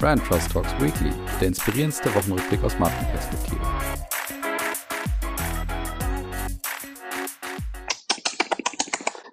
Brand Trust Talks Weekly, der inspirierendste Wochenrückblick aus Markenperspektive.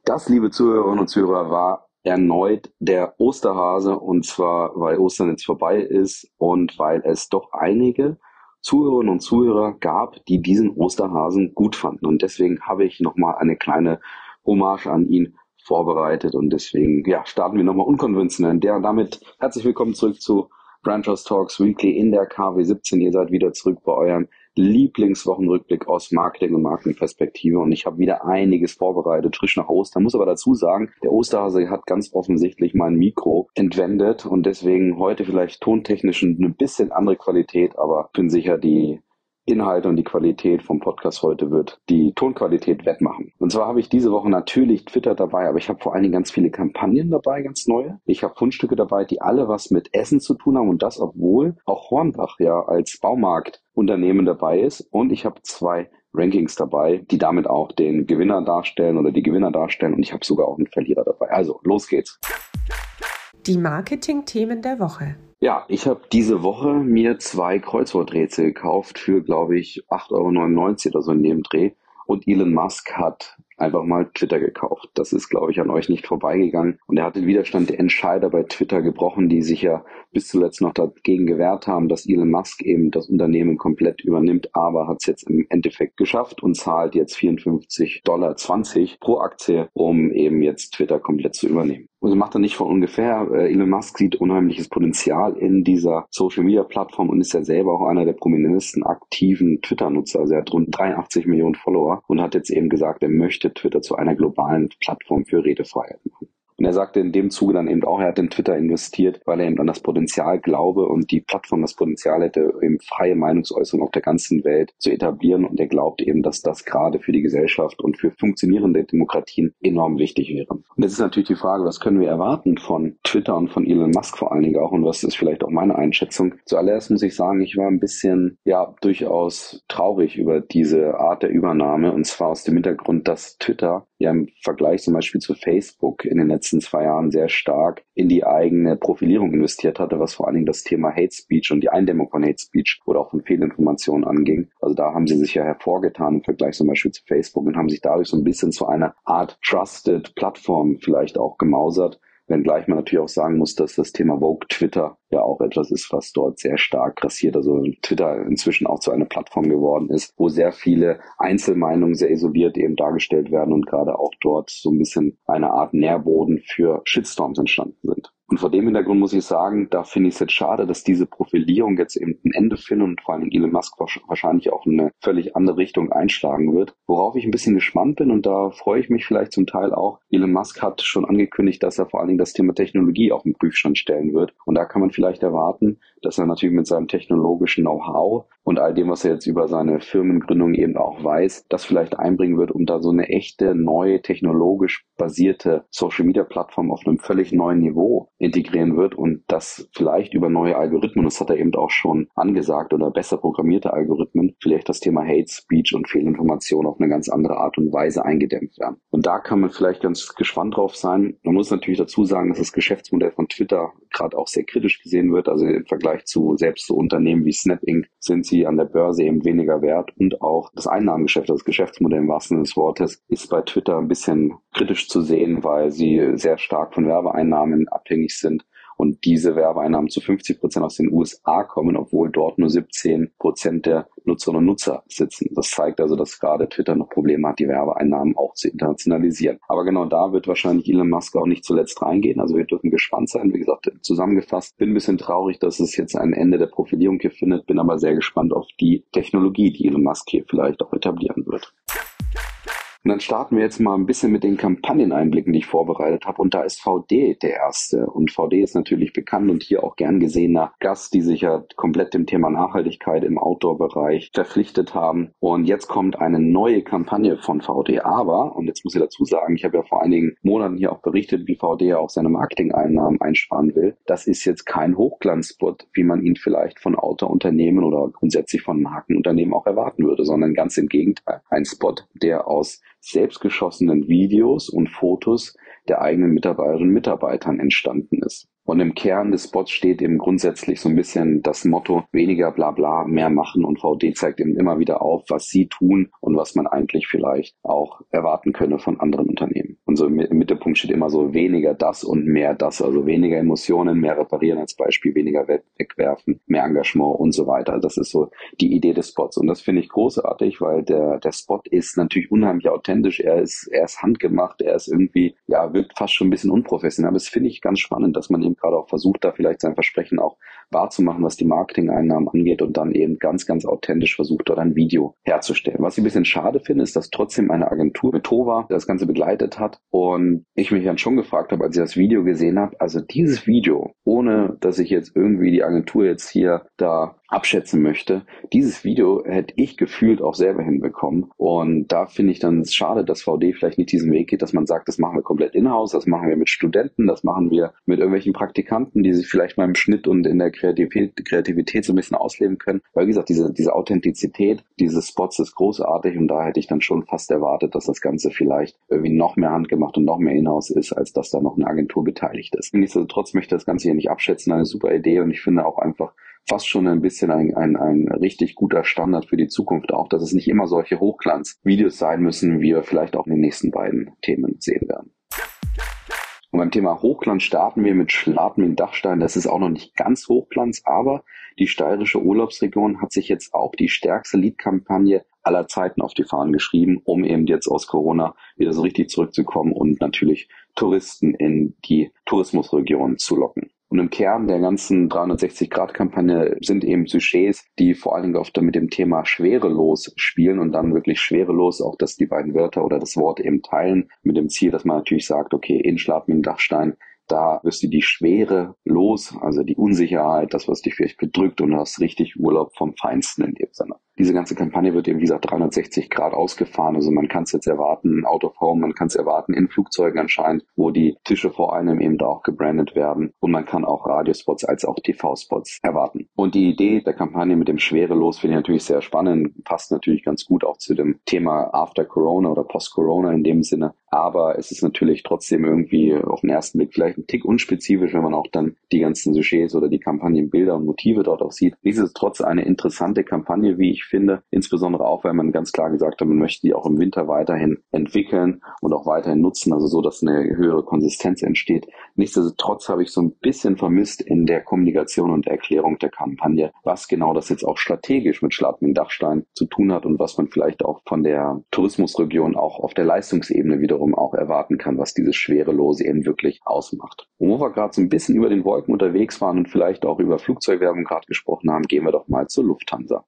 Das, liebe Zuhörerinnen und Zuhörer, war erneut der Osterhase und zwar, weil Ostern jetzt vorbei ist und weil es doch einige Zuhörerinnen und Zuhörer gab, die diesen Osterhasen gut fanden und deswegen habe ich nochmal eine kleine Hommage an ihn vorbereitet und deswegen ja, starten wir nochmal unkonventionell. Der, damit herzlich willkommen zurück zu Branchers Talks Weekly in der KW17. Ihr seid wieder zurück bei eurem Lieblingswochenrückblick aus Marketing und Markenperspektive und ich habe wieder einiges vorbereitet, frisch nach Ostern. Muss aber dazu sagen, der Osterhase hat ganz offensichtlich mein Mikro entwendet und deswegen heute vielleicht tontechnisch eine bisschen andere Qualität, aber bin sicher, die Inhalte und die Qualität vom Podcast heute wird die Tonqualität wettmachen. Und zwar habe ich diese Woche natürlich Twitter dabei, aber ich habe vor allen Dingen ganz viele Kampagnen dabei, ganz neue. Ich habe Fundstücke dabei, die alle was mit Essen zu tun haben und das, obwohl auch Hornbach ja als Baumarktunternehmen dabei ist. Und ich habe zwei Rankings dabei, die damit auch den Gewinner darstellen oder die Gewinner darstellen. Und ich habe sogar auch einen Verlierer dabei. Also, los geht's. Die Marketing-Themen der Woche. Ja, ich habe diese Woche mir zwei Kreuzworträtsel gekauft für, glaube ich, 8,99 Euro oder so in dem Dreh. Und Elon Musk hat einfach mal Twitter gekauft. Das ist, glaube ich, an euch nicht vorbeigegangen. Und er hat den Widerstand der Entscheider bei Twitter gebrochen, die sich ja bis zuletzt noch dagegen gewehrt haben, dass Elon Musk eben das Unternehmen komplett übernimmt, aber hat es jetzt im Endeffekt geschafft und zahlt jetzt 54,20 Dollar pro Aktie, um eben jetzt Twitter komplett zu übernehmen. Das macht er nicht von ungefähr. Äh, Elon Musk sieht unheimliches Potenzial in dieser Social Media Plattform und ist ja selber auch einer der prominentesten aktiven Twitter-Nutzer. Also er hat rund 83 Millionen Follower und hat jetzt eben gesagt, er möchte Twitter zu einer globalen Plattform für Redefreiheit machen. Und er sagte in dem Zuge dann eben auch, er hat in Twitter investiert, weil er eben an das Potenzial glaube und die Plattform das Potenzial hätte, eben freie Meinungsäußerung auf der ganzen Welt zu etablieren. Und er glaubt eben, dass das gerade für die Gesellschaft und für funktionierende Demokratien enorm wichtig wäre. Und jetzt ist natürlich die Frage, was können wir erwarten von Twitter und von Elon Musk vor allen Dingen auch und was ist vielleicht auch meine Einschätzung. Zuallererst muss ich sagen, ich war ein bisschen, ja, durchaus traurig über diese Art der Übernahme und zwar aus dem Hintergrund, dass Twitter ja im Vergleich zum Beispiel zu Facebook in den letzten zwei Jahren sehr stark in die eigene Profilierung investiert hatte, was vor allen Dingen das Thema Hate Speech und die Eindämmung von Hate Speech oder auch von Fehlinformationen anging. Also da haben sie sich ja hervorgetan im Vergleich zum Beispiel zu Facebook und haben sich dadurch so ein bisschen zu einer Art Trusted Plattform vielleicht auch gemausert Wenngleich man natürlich auch sagen muss, dass das Thema Vogue Twitter ja auch etwas ist, was dort sehr stark grassiert. Also Twitter inzwischen auch zu einer Plattform geworden ist, wo sehr viele Einzelmeinungen sehr isoliert eben dargestellt werden und gerade auch dort so ein bisschen eine Art Nährboden für Shitstorms entstanden sind. Und vor dem Hintergrund muss ich sagen, da finde ich es jetzt schade, dass diese Profilierung jetzt eben ein Ende findet und vor allem Elon Musk wahrscheinlich auch in eine völlig andere Richtung einschlagen wird. Worauf ich ein bisschen gespannt bin und da freue ich mich vielleicht zum Teil auch. Elon Musk hat schon angekündigt, dass er vor allen Dingen das Thema Technologie auf den Prüfstand stellen wird. Und da kann man vielleicht erwarten, dass er natürlich mit seinem technologischen Know-how und all dem, was er jetzt über seine Firmengründung eben auch weiß, das vielleicht einbringen wird, um da so eine echte, neue, technologisch basierte Social-Media-Plattform auf einem völlig neuen Niveau integrieren wird und das vielleicht über neue Algorithmen, das hat er eben auch schon angesagt, oder besser programmierte Algorithmen, vielleicht das Thema Hate Speech und Fehlinformation auf eine ganz andere Art und Weise eingedämmt werden. Und da kann man vielleicht ganz gespannt drauf sein. Man muss natürlich dazu sagen, dass das Geschäftsmodell von Twitter gerade auch sehr kritisch gesehen wird. Also im Vergleich zu selbst so Unternehmen wie Snap Inc. sind sie an der Börse eben weniger wert und auch das Einnahmengeschäft, das Geschäftsmodell im wahrsten Sinne des Wortes, ist bei Twitter ein bisschen kritisch zu sehen, weil sie sehr stark von Werbeeinnahmen abhängig sind und diese Werbeeinnahmen zu 50 Prozent aus den USA kommen, obwohl dort nur 17 Prozent der Nutzerinnen und Nutzer sitzen. Das zeigt also, dass gerade Twitter noch Probleme hat, die Werbeeinnahmen auch zu internationalisieren. Aber genau da wird wahrscheinlich Elon Musk auch nicht zuletzt reingehen. Also wir dürfen gespannt sein. Wie gesagt, zusammengefasst, bin ein bisschen traurig, dass es jetzt ein Ende der Profilierung hier findet, bin aber sehr gespannt auf die Technologie, die Elon Musk hier vielleicht auch etablieren wird. Und dann starten wir jetzt mal ein bisschen mit den Kampagneneinblicken, die ich vorbereitet habe. Und da ist VD der erste. Und VD ist natürlich bekannt und hier auch gern gesehener Gast, die sich ja komplett dem Thema Nachhaltigkeit im Outdoor-Bereich verpflichtet haben. Und jetzt kommt eine neue Kampagne von VD. Aber, und jetzt muss ich dazu sagen, ich habe ja vor einigen Monaten hier auch berichtet, wie VD ja auch seine Marketing-Einnahmen einsparen will. Das ist jetzt kein Hochglanzspot, wie man ihn vielleicht von Outdoor-Unternehmen oder grundsätzlich von Markenunternehmen auch erwarten würde, sondern ganz im Gegenteil. Ein Spot, der aus selbstgeschossenen Videos und Fotos der eigenen Mitarbeiterinnen und Mitarbeitern entstanden ist. Und im Kern des Spots steht eben grundsätzlich so ein bisschen das Motto weniger bla bla, mehr machen. Und VD zeigt eben immer wieder auf, was sie tun und was man eigentlich vielleicht auch erwarten könne von anderen Unternehmen. Und so im Mittelpunkt steht immer so weniger das und mehr das. Also weniger Emotionen, mehr reparieren als Beispiel, weniger wegwerfen, mehr Engagement und so weiter. Das ist so die Idee des Spots. Und das finde ich großartig, weil der, der Spot ist natürlich unheimlich authentisch. Er ist, er ist handgemacht. Er ist irgendwie, ja, wirkt fast schon ein bisschen unprofessionell. Aber das finde ich ganz spannend, dass man eben gerade auch versucht, da vielleicht sein Versprechen auch wahrzumachen, was die Marketing-Einnahmen angeht und dann eben ganz, ganz authentisch versucht, dort ein Video herzustellen. Was ich ein bisschen schade finde, ist, dass trotzdem eine Agentur mit Tova das Ganze begleitet hat und ich mich dann schon gefragt habe, als ich das Video gesehen habe, also dieses Video, ohne dass ich jetzt irgendwie die Agentur jetzt hier da abschätzen möchte. Dieses Video hätte ich gefühlt auch selber hinbekommen. Und da finde ich dann schade, dass VD vielleicht nicht diesen Weg geht, dass man sagt, das machen wir komplett in-house, das machen wir mit Studenten, das machen wir mit irgendwelchen Praktikanten, die sich vielleicht mal im Schnitt und in der Kreativität, Kreativität so ein bisschen ausleben können. Weil wie gesagt, diese, diese Authentizität dieses Spots ist großartig und da hätte ich dann schon fast erwartet, dass das Ganze vielleicht irgendwie noch mehr handgemacht und noch mehr in-house ist, als dass da noch eine Agentur beteiligt ist. Nichtsdestotrotz möchte ich das Ganze hier nicht abschätzen, eine super Idee und ich finde auch einfach, fast schon ein bisschen ein, ein, ein richtig guter Standard für die Zukunft auch, dass es nicht immer solche Hochglanzvideos sein müssen, wie wir vielleicht auch in den nächsten beiden Themen sehen werden. Und beim Thema Hochglanz starten wir mit Schladming Dachstein. Das ist auch noch nicht ganz Hochglanz, aber die steirische Urlaubsregion hat sich jetzt auch die stärkste Lead-Kampagne aller Zeiten auf die Fahnen geschrieben, um eben jetzt aus Corona wieder so richtig zurückzukommen und natürlich Touristen in die Tourismusregion zu locken. Und im Kern der ganzen 360-Grad-Kampagne sind eben Sujets, die vor allen Dingen oft mit dem Thema schwerelos spielen und dann wirklich schwerelos auch, dass die beiden Wörter oder das Wort eben teilen, mit dem Ziel, dass man natürlich sagt, okay, in Schladming Dachstein da wirst du die Schwere los, also die Unsicherheit, das, was dich vielleicht bedrückt und du hast richtig Urlaub vom Feinsten in dem Sinne. Diese ganze Kampagne wird eben, wie gesagt, 360 Grad ausgefahren. Also man kann es jetzt erwarten, out of home, man kann es erwarten in Flugzeugen anscheinend, wo die Tische vor einem eben da auch gebrandet werden. Und man kann auch Radiospots als auch TV-Spots erwarten. Und die Idee der Kampagne mit dem Schwerelos finde ich natürlich sehr spannend, passt natürlich ganz gut auch zu dem Thema After Corona oder Post Corona in dem Sinne. Aber es ist natürlich trotzdem irgendwie auf den ersten Blick vielleicht ein Tick unspezifisch, wenn man auch dann die ganzen Sujets oder die Kampagnenbilder und Motive dort auch sieht. Nichtsdestotrotz eine interessante Kampagne, wie ich finde, insbesondere auch, weil man ganz klar gesagt hat, man möchte die auch im Winter weiterhin entwickeln und auch weiterhin nutzen, also so, dass eine höhere Konsistenz entsteht. Nichtsdestotrotz habe ich so ein bisschen vermisst in der Kommunikation und Erklärung der Kampagne, was genau das jetzt auch strategisch mit Schladming Dachstein zu tun hat und was man vielleicht auch von der Tourismusregion auch auf der Leistungsebene wiederum wiederum auch erwarten kann, was dieses Schwerelose eben wirklich ausmacht. Und wo wir gerade so ein bisschen über den Wolken unterwegs waren und vielleicht auch über Flugzeugwerbung gerade gesprochen haben, gehen wir doch mal zur Lufthansa.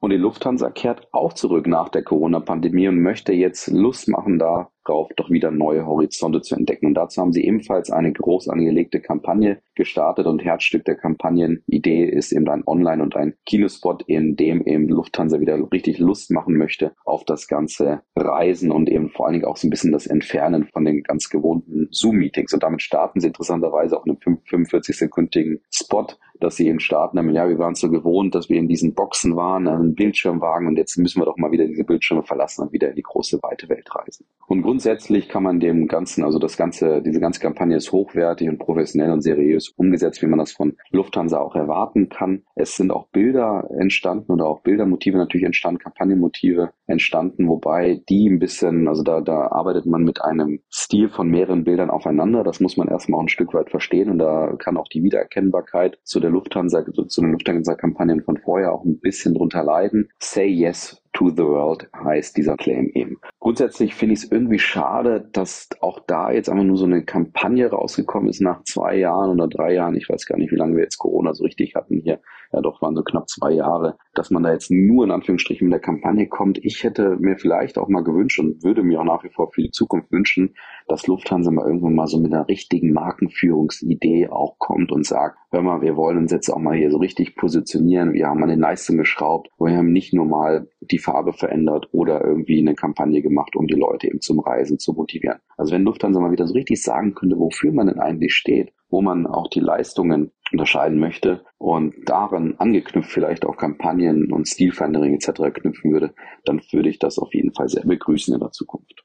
Und die Lufthansa kehrt auch zurück nach der Corona-Pandemie und möchte jetzt Lust machen, da darauf, doch wieder neue Horizonte zu entdecken. Und dazu haben sie ebenfalls eine groß angelegte Kampagne gestartet und Herzstück der Kampagnenidee ist eben ein Online- und ein Kinospot, in dem eben Lufthansa wieder richtig Lust machen möchte auf das ganze Reisen und eben vor allen Dingen auch so ein bisschen das Entfernen von den ganz gewohnten Zoom-Meetings. Und damit starten sie interessanterweise auch einen 45-sekündigen Spot, dass sie eben starten, damit, ja, wir waren so gewohnt, dass wir in diesen Boxen waren, einen Bildschirmwagen und jetzt müssen wir doch mal wieder diese Bildschirme verlassen und wieder in die große weite Welt reisen. Und grundsätzlich kann man dem Ganzen, also das ganze, diese ganze Kampagne ist hochwertig und professionell und seriös umgesetzt, wie man das von Lufthansa auch erwarten kann. Es sind auch Bilder entstanden oder auch Bildermotive natürlich entstanden, Kampagnenmotive entstanden, wobei die ein bisschen, also da, da arbeitet man mit einem Stil von mehreren Bildern aufeinander. Das muss man erstmal auch ein Stück weit verstehen und da kann auch die Wiedererkennbarkeit zu der Lufthansa, zu den Lufthansa-Kampagnen von vorher auch ein bisschen drunter leiden. Say yes to the world heißt dieser Claim eben. Grundsätzlich finde ich es irgendwie schade, dass auch da jetzt einfach nur so eine Kampagne rausgekommen ist nach zwei Jahren oder drei Jahren. Ich weiß gar nicht, wie lange wir jetzt Corona so richtig hatten hier. Ja, doch waren so knapp zwei Jahre, dass man da jetzt nur in Anführungsstrichen mit der Kampagne kommt. Ich hätte mir vielleicht auch mal gewünscht und würde mir auch nach wie vor für die Zukunft wünschen, dass Lufthansa mal irgendwann mal so mit einer richtigen Markenführungsidee auch kommt und sagt, hör mal, wir wollen uns jetzt auch mal hier so richtig positionieren. Wir haben an den Leistungen geschraubt. Wir haben nicht nur mal die Farbe verändert oder irgendwie eine Kampagne gemacht, um die Leute eben zum Reisen zu motivieren. Also wenn Lufthansa mal wieder so richtig sagen könnte, wofür man denn eigentlich steht, wo man auch die Leistungen unterscheiden möchte und daran angeknüpft vielleicht auch Kampagnen und Stilveränderungen etc. knüpfen würde, dann würde ich das auf jeden Fall sehr begrüßen in der Zukunft.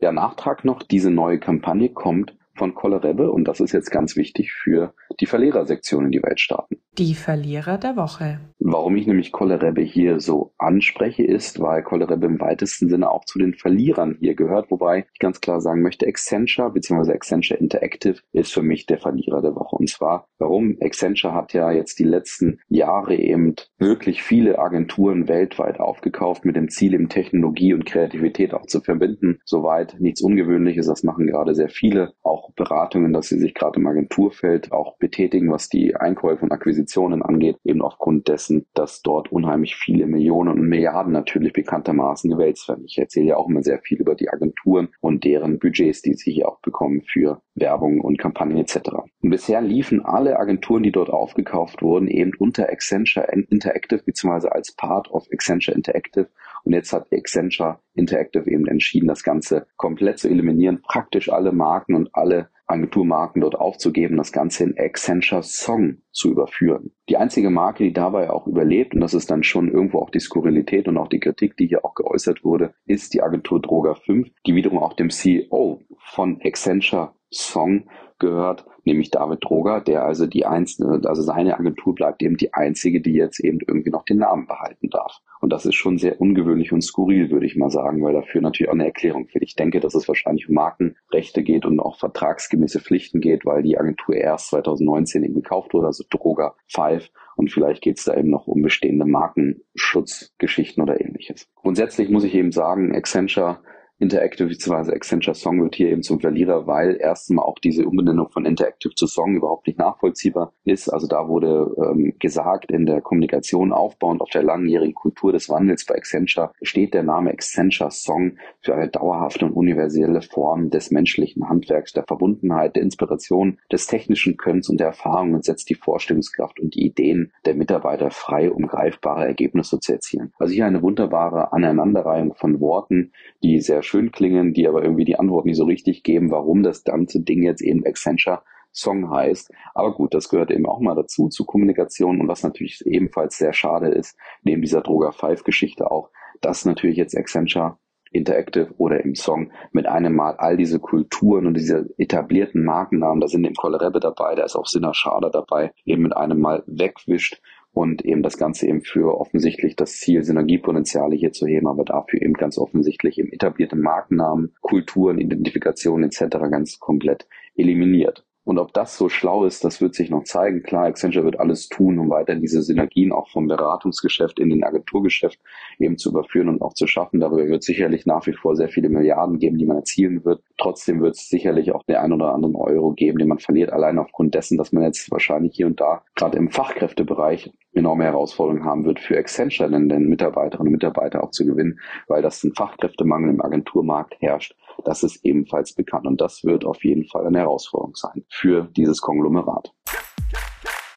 Der Nachtrag noch, diese neue Kampagne kommt von Kollerebbe und das ist jetzt ganz wichtig für die Verlierersektion in die Welt starten. Die Verlierer der Woche. Warum ich nämlich Kollerebbe hier so anspreche, ist, weil Kollerebbe im weitesten Sinne auch zu den Verlierern hier gehört, wobei ich ganz klar sagen möchte, Accenture bzw. Accenture Interactive ist für mich der Verlierer der Woche. Und zwar, warum? Accenture hat ja jetzt die letzten Jahre eben wirklich viele Agenturen weltweit aufgekauft mit dem Ziel, eben Technologie und Kreativität auch zu verbinden. Soweit nichts Ungewöhnliches, das machen gerade sehr viele. Auch Beratungen, dass sie sich gerade im Agenturfeld auch betätigen, was die Einkäufe und Akquisitionen angeht, eben aufgrund dessen, dass dort unheimlich viele Millionen und Milliarden natürlich bekanntermaßen gewälzt werden. Ich erzähle ja auch immer sehr viel über die Agenturen und deren Budgets, die sie hier auch bekommen für Werbung und Kampagnen etc. Und bisher liefen alle Agenturen, die dort aufgekauft wurden, eben unter Accenture Interactive beziehungsweise als Part of Accenture Interactive. Und jetzt hat Accenture Interactive eben entschieden, das Ganze komplett zu eliminieren, praktisch alle Marken und alle Agenturmarken dort aufzugeben, das Ganze in Accenture Song zu überführen. Die einzige Marke, die dabei auch überlebt, und das ist dann schon irgendwo auch die Skurrilität und auch die Kritik, die hier auch geäußert wurde, ist die Agentur Droga 5, die wiederum auch dem CEO von Accenture Song gehört, nämlich David Droger, der also die einzelne, also seine Agentur bleibt eben die einzige, die jetzt eben irgendwie noch den Namen behalten darf. Und das ist schon sehr ungewöhnlich und skurril, würde ich mal sagen, weil dafür natürlich auch eine Erklärung fehlt. Ich denke, dass es wahrscheinlich um Markenrechte geht und auch vertragsgemäße Pflichten geht, weil die Agentur erst 2019 eben gekauft wurde, also Droger 5. Und vielleicht geht es da eben noch um bestehende Markenschutzgeschichten oder ähnliches. Grundsätzlich muss ich eben sagen, Accenture Interactive bzw. Accenture Song wird hier eben zum Verlierer, weil erstmal auch diese Umbenennung von Interactive zu Song überhaupt nicht nachvollziehbar ist. Also da wurde ähm, gesagt, in der Kommunikation aufbauend auf der langjährigen Kultur des Wandels bei Accenture steht der Name Accenture Song für eine dauerhafte und universelle Form des menschlichen Handwerks, der Verbundenheit, der Inspiration, des technischen Könnens und der Erfahrung und setzt die Vorstellungskraft und die Ideen der Mitarbeiter frei, um greifbare Ergebnisse zu erzielen. Also hier eine wunderbare Aneinanderreihung von Worten, die sehr schön klingen, die aber irgendwie die Antwort nicht so richtig geben, warum das ganze Ding jetzt eben Accenture Song heißt. Aber gut, das gehört eben auch mal dazu, zu Kommunikation. Und was natürlich ebenfalls sehr schade ist, neben dieser Droga 5 Geschichte auch, dass natürlich jetzt Accenture Interactive oder im Song mit einem Mal all diese Kulturen und diese etablierten Markennamen, da sind eben Kollerebbe dabei, da ist auch Sinner Schader dabei, eben mit einem Mal wegwischt und eben das Ganze eben für offensichtlich das Ziel, Synergiepotenziale hier zu heben, aber dafür eben ganz offensichtlich eben etablierte Markennamen, Kulturen, Identifikationen etc. ganz komplett eliminiert. Und ob das so schlau ist, das wird sich noch zeigen. Klar, Accenture wird alles tun, um weiter diese Synergien auch vom Beratungsgeschäft in den Agenturgeschäft eben zu überführen und auch zu schaffen. Darüber wird sicherlich nach wie vor sehr viele Milliarden geben, die man erzielen wird. Trotzdem wird es sicherlich auch den ein oder anderen Euro geben, den man verliert, allein aufgrund dessen, dass man jetzt wahrscheinlich hier und da gerade im Fachkräftebereich enorme Herausforderungen haben wird für Accenture, denn den Mitarbeiterinnen und Mitarbeiter auch zu gewinnen, weil das ein Fachkräftemangel im Agenturmarkt herrscht. Das ist ebenfalls bekannt und das wird auf jeden Fall eine Herausforderung sein für dieses Konglomerat.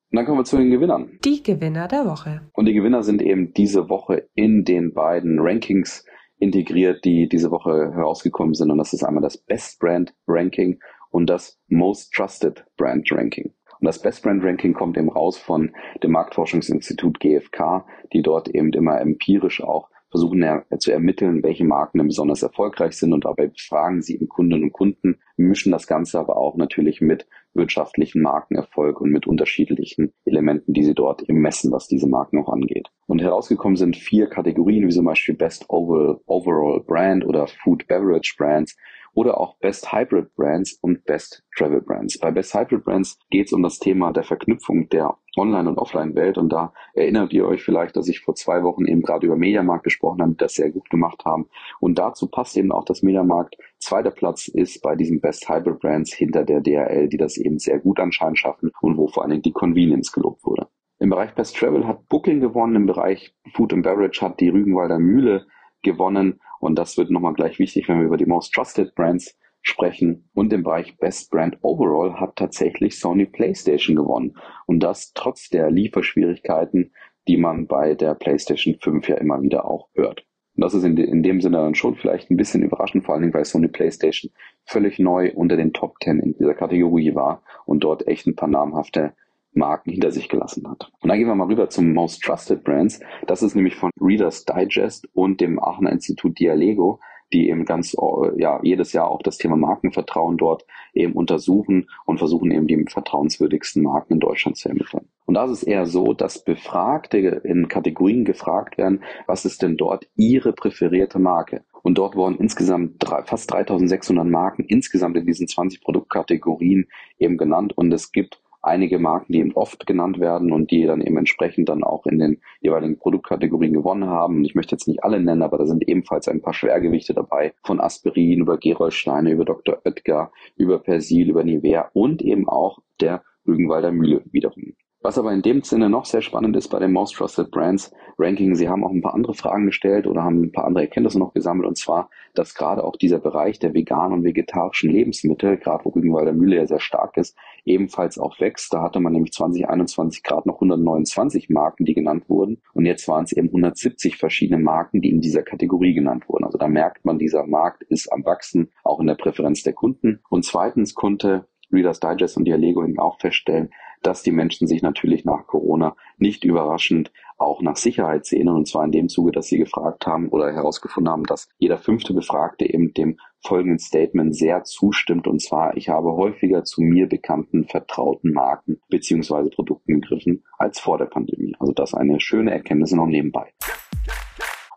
Und dann kommen wir zu den Gewinnern. Die Gewinner der Woche. Und die Gewinner sind eben diese Woche in den beiden Rankings integriert, die diese Woche herausgekommen sind. Und das ist einmal das Best Brand Ranking und das Most Trusted Brand Ranking. Und das Best Brand Ranking kommt eben raus von dem Marktforschungsinstitut GfK, die dort eben immer empirisch auch versuchen ja, zu ermitteln, welche Marken denn besonders erfolgreich sind und dabei befragen sie eben Kundinnen und Kunden, mischen das Ganze aber auch natürlich mit wirtschaftlichen Markenerfolg und mit unterschiedlichen Elementen, die sie dort eben messen, was diese Marken auch angeht. Und herausgekommen sind vier Kategorien, wie zum Beispiel Best Overall Brand oder Food Beverage Brands, oder auch Best Hybrid Brands und Best Travel Brands. Bei Best Hybrid Brands geht es um das Thema der Verknüpfung der Online- und Offline-Welt und da erinnert ihr euch vielleicht, dass ich vor zwei Wochen eben gerade über Mediamarkt gesprochen habe, das sehr gut gemacht haben und dazu passt eben auch, dass Mediamarkt zweiter Platz ist bei diesen Best Hybrid Brands hinter der DHL, die das eben sehr gut anscheinend schaffen und wo vor allen Dingen die Convenience gelobt wurde. Im Bereich Best Travel hat Booking gewonnen, im Bereich Food and Beverage hat die Rügenwalder Mühle gewonnen und das wird nochmal gleich wichtig, wenn wir über die Most Trusted Brands sprechen. Und im Bereich Best Brand Overall hat tatsächlich Sony PlayStation gewonnen. Und das trotz der Lieferschwierigkeiten, die man bei der PlayStation 5 ja immer wieder auch hört. Und das ist in, in dem Sinne dann schon vielleicht ein bisschen überraschend, vor allen Dingen, weil Sony PlayStation völlig neu unter den Top 10 in dieser Kategorie war und dort echt ein paar namhafte Marken hinter sich gelassen hat. Und dann gehen wir mal rüber zum Most Trusted Brands. Das ist nämlich von Reader's Digest und dem Aachener Institut Dialego die eben ganz, äh, ja, jedes Jahr auch das Thema Markenvertrauen dort eben untersuchen und versuchen eben die vertrauenswürdigsten Marken in Deutschland zu ermitteln. Und da ist es eher so, dass Befragte in Kategorien gefragt werden, was ist denn dort ihre präferierte Marke? Und dort wurden insgesamt drei, fast 3600 Marken insgesamt in diesen 20 Produktkategorien eben genannt. Und es gibt einige Marken, die eben oft genannt werden und die dann eben entsprechend dann auch in den jeweiligen Produktkategorien gewonnen haben. Ich möchte jetzt nicht alle nennen, aber da sind ebenfalls ein paar Schwergewichte dabei. Von Aspirin über Gerolsteine, über Dr. Oetker, über Persil, über Nivea und eben auch der Rügenwalder Mühle wiederum. Was aber in dem Sinne noch sehr spannend ist bei dem Most Trusted Brands Ranking, Sie haben auch ein paar andere Fragen gestellt oder haben ein paar andere Erkenntnisse noch gesammelt und zwar, dass gerade auch dieser Bereich der veganen und vegetarischen Lebensmittel, gerade wo Rügenwalder Mühle ja sehr stark ist, ebenfalls auch wächst. Da hatte man nämlich 2021 gerade noch 129 Marken, die genannt wurden und jetzt waren es eben 170 verschiedene Marken, die in dieser Kategorie genannt wurden. Also da merkt man, dieser Markt ist am wachsen, auch in der Präferenz der Kunden. Und zweitens konnte Reader's Digest und Dialego eben auch feststellen, dass die Menschen sich natürlich nach Corona nicht überraschend auch nach Sicherheit sehnen. Und zwar in dem Zuge, dass sie gefragt haben oder herausgefunden haben, dass jeder fünfte Befragte eben dem folgenden Statement sehr zustimmt. Und zwar, ich habe häufiger zu mir bekannten, vertrauten Marken beziehungsweise Produkten gegriffen als vor der Pandemie. Also das eine schöne Erkenntnis noch nebenbei.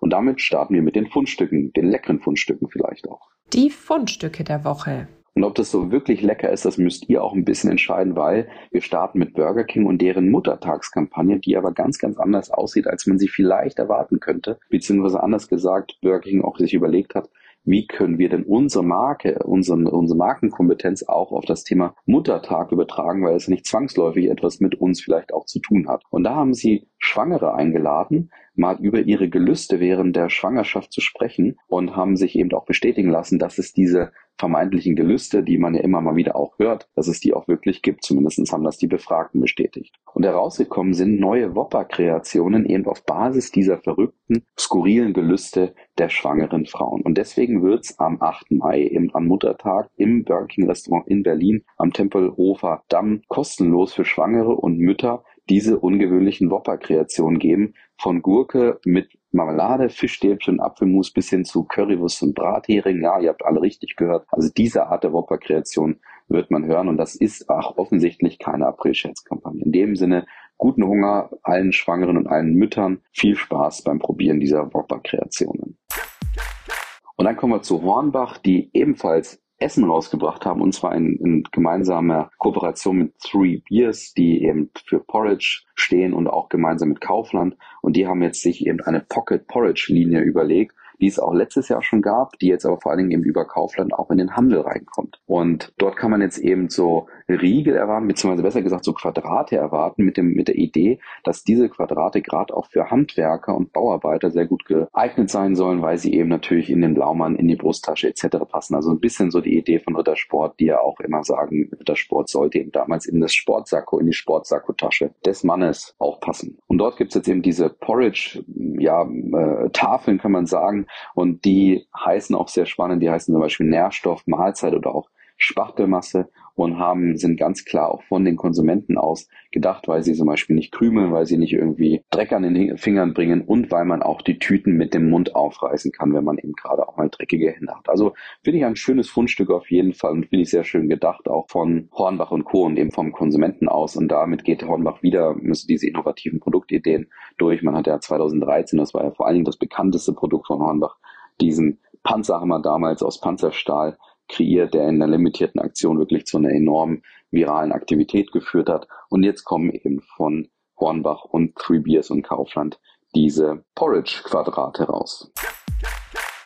Und damit starten wir mit den Fundstücken, den leckeren Fundstücken vielleicht auch. Die Fundstücke der Woche. Und ob das so wirklich lecker ist, das müsst ihr auch ein bisschen entscheiden, weil wir starten mit Burger King und deren Muttertagskampagne, die aber ganz, ganz anders aussieht, als man sie vielleicht erwarten könnte. Beziehungsweise anders gesagt, Burger King auch sich überlegt hat, wie können wir denn unsere Marke, unsere, unsere Markenkompetenz auch auf das Thema Muttertag übertragen, weil es nicht zwangsläufig etwas mit uns vielleicht auch zu tun hat. Und da haben sie Schwangere eingeladen, mal über ihre Gelüste während der Schwangerschaft zu sprechen und haben sich eben auch bestätigen lassen, dass es diese vermeintlichen Gelüste, die man ja immer mal wieder auch hört, dass es die auch wirklich gibt. Zumindest haben das die Befragten bestätigt. Und herausgekommen sind neue Whopper-Kreationen eben auf Basis dieser verrückten, skurrilen Gelüste der schwangeren Frauen. Und deswegen wird's am 8. Mai, eben am Muttertag, im Burger King Restaurant in Berlin am Tempelhofer Damm kostenlos für Schwangere und Mütter diese ungewöhnlichen Whopper-Kreationen geben. Von Gurke mit Marmelade, Fischstäbchen, Apfelmus bis hin zu Currywurst und Brathering. Ja, ihr habt alle richtig gehört. Also diese Art der Whopper-Kreation wird man hören und das ist auch offensichtlich keine April-Scherzkampagne. In dem Sinne, guten Hunger allen Schwangeren und allen Müttern. Viel Spaß beim Probieren dieser Whopper-Kreationen. Und dann kommen wir zu Hornbach, die ebenfalls Essen rausgebracht haben, und zwar in, in gemeinsamer Kooperation mit Three Beers, die eben für Porridge stehen und auch gemeinsam mit Kaufland. Und die haben jetzt sich eben eine Pocket Porridge Linie überlegt die es auch letztes Jahr schon gab, die jetzt aber vor allen Dingen eben über Kaufland auch in den Handel reinkommt. Und dort kann man jetzt eben so Riegel erwarten, beziehungsweise besser gesagt so Quadrate erwarten mit dem, mit der Idee, dass diese Quadrate gerade auch für Handwerker und Bauarbeiter sehr gut geeignet sein sollen, weil sie eben natürlich in den Blaumann, in die Brusttasche etc. passen. Also ein bisschen so die Idee von Rittersport, die ja auch immer sagen, Rittersport sollte eben damals in das Sportsacko, in die Sportsakkotasche des Mannes auch passen. Und dort gibt es jetzt eben diese Porridge, ja, äh, Tafeln kann man sagen, und die heißen auch sehr spannend, die heißen zum Beispiel Nährstoff, Mahlzeit oder auch Spachtelmasse und haben, sind ganz klar auch von den Konsumenten aus gedacht, weil sie zum Beispiel nicht krümeln, weil sie nicht irgendwie Dreck an den Fingern bringen und weil man auch die Tüten mit dem Mund aufreißen kann, wenn man eben gerade auch mal dreckige Hände hat. Also finde ich ein schönes Fundstück auf jeden Fall und finde ich sehr schön gedacht, auch von Hornbach und Co. und eben vom Konsumenten aus. Und damit geht Hornbach wieder, müsste diese innovativen Produktideen durch. Man hat ja 2013, das war ja vor allen Dingen das bekannteste Produkt von Hornbach, diesen Panzerhammer damals aus Panzerstahl kreiert, der in einer limitierten Aktion wirklich zu einer enormen viralen Aktivität geführt hat. Und jetzt kommen eben von Hornbach und Three Beers und Kaufland diese Porridge-Quadrate raus.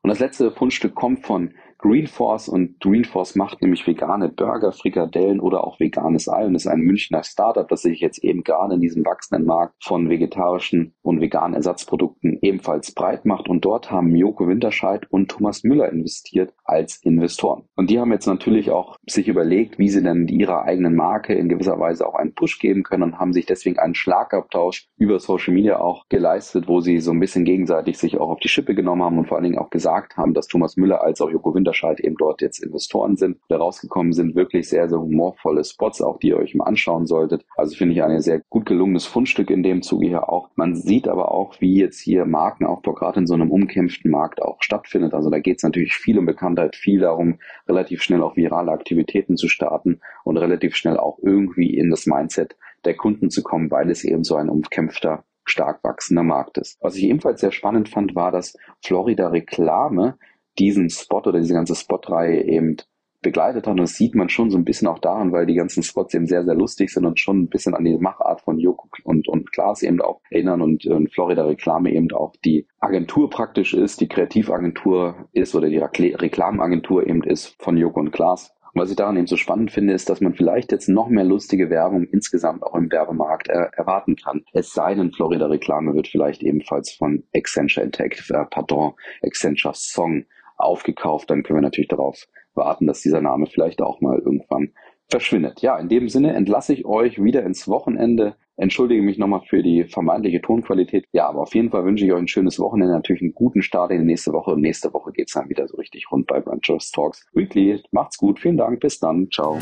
Und das letzte Fundstück kommt von Greenforce und Greenforce macht nämlich vegane Burger, Frikadellen oder auch veganes Ei und ist ein Münchner Startup, das sich jetzt eben gerade in diesem wachsenden Markt von vegetarischen und veganen Ersatzprodukten ebenfalls breit macht und dort haben Joko Winterscheid und Thomas Müller investiert als Investoren. Und die haben jetzt natürlich auch sich überlegt, wie sie denn ihrer eigenen Marke in gewisser Weise auch einen Push geben können und haben sich deswegen einen Schlagabtausch über Social Media auch geleistet, wo sie so ein bisschen gegenseitig sich auch auf die Schippe genommen haben und vor allen Dingen auch gesagt haben, dass Thomas Müller als auch Joko Winterscheid Winterscheid eben dort jetzt Investoren sind. Da rausgekommen sind wirklich sehr, sehr humorvolle Spots, auch die ihr euch mal anschauen solltet. Also finde ich ein sehr gut gelungenes Fundstück in dem Zuge hier auch. Man sieht aber auch, wie jetzt hier Markenaufbau gerade in so einem umkämpften Markt auch stattfindet. Also da geht es natürlich viel um Bekanntheit, viel darum, relativ schnell auch virale Aktivitäten zu starten und relativ schnell auch irgendwie in das Mindset der Kunden zu kommen, weil es eben so ein umkämpfter stark wachsender Markt ist. Was ich ebenfalls sehr spannend fand, war, dass Florida Reklame diesen Spot oder diese ganze Spotreihe eben begleitet hat. Und das sieht man schon so ein bisschen auch daran, weil die ganzen Spots eben sehr, sehr lustig sind und schon ein bisschen an die Machart von Joko und, und Klaas eben auch erinnern und, und Florida Reklame eben auch die Agentur praktisch ist, die Kreativagentur ist oder die Reklamagentur eben ist von Joko und Klaas. Und was ich daran eben so spannend finde, ist, dass man vielleicht jetzt noch mehr lustige Werbung insgesamt auch im Werbemarkt äh, erwarten kann. Es sei denn, Florida Reklame wird vielleicht ebenfalls von Accenture Intec, äh, pardon, Accenture Song aufgekauft. Dann können wir natürlich darauf warten, dass dieser Name vielleicht auch mal irgendwann verschwindet. Ja, in dem Sinne entlasse ich euch wieder ins Wochenende. Entschuldige mich nochmal für die vermeintliche Tonqualität. Ja, aber auf jeden Fall wünsche ich euch ein schönes Wochenende, natürlich einen guten Start in die nächste Woche. Und nächste Woche geht's dann wieder so richtig rund bei Branchers Talks Weekly. Macht's gut, vielen Dank, bis dann, ciao.